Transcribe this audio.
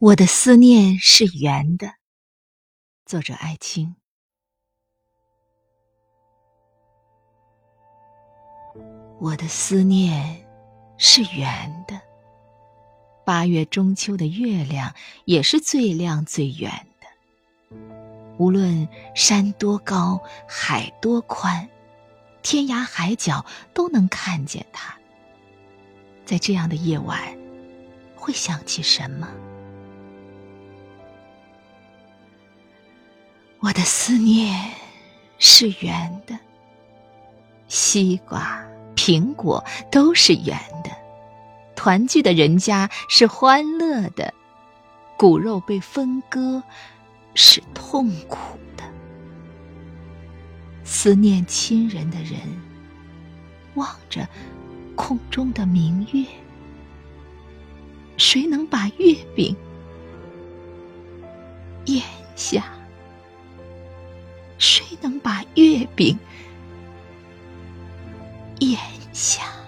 我的思念是圆的。作者：艾青。我的思念是圆的。八月中秋的月亮也是最亮最圆的。无论山多高，海多宽，天涯海角都能看见它。在这样的夜晚，会想起什么？我的思念是圆的，西瓜、苹果都是圆的，团聚的人家是欢乐的，骨肉被分割是痛苦的。思念亲人的人，望着空中的明月，谁能把月饼咽下？谁能把月饼咽下？